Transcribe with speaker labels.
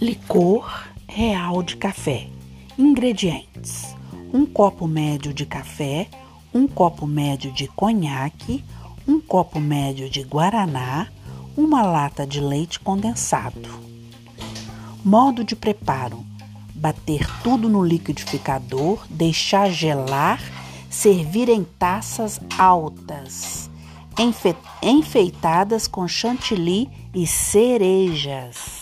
Speaker 1: Licor real de café. Ingredientes: um copo médio de café, um copo médio de conhaque, um copo médio de guaraná, uma lata de leite condensado. Modo de preparo: bater tudo no liquidificador, deixar gelar, servir em taças altas, enfeitadas com chantilly e cerejas.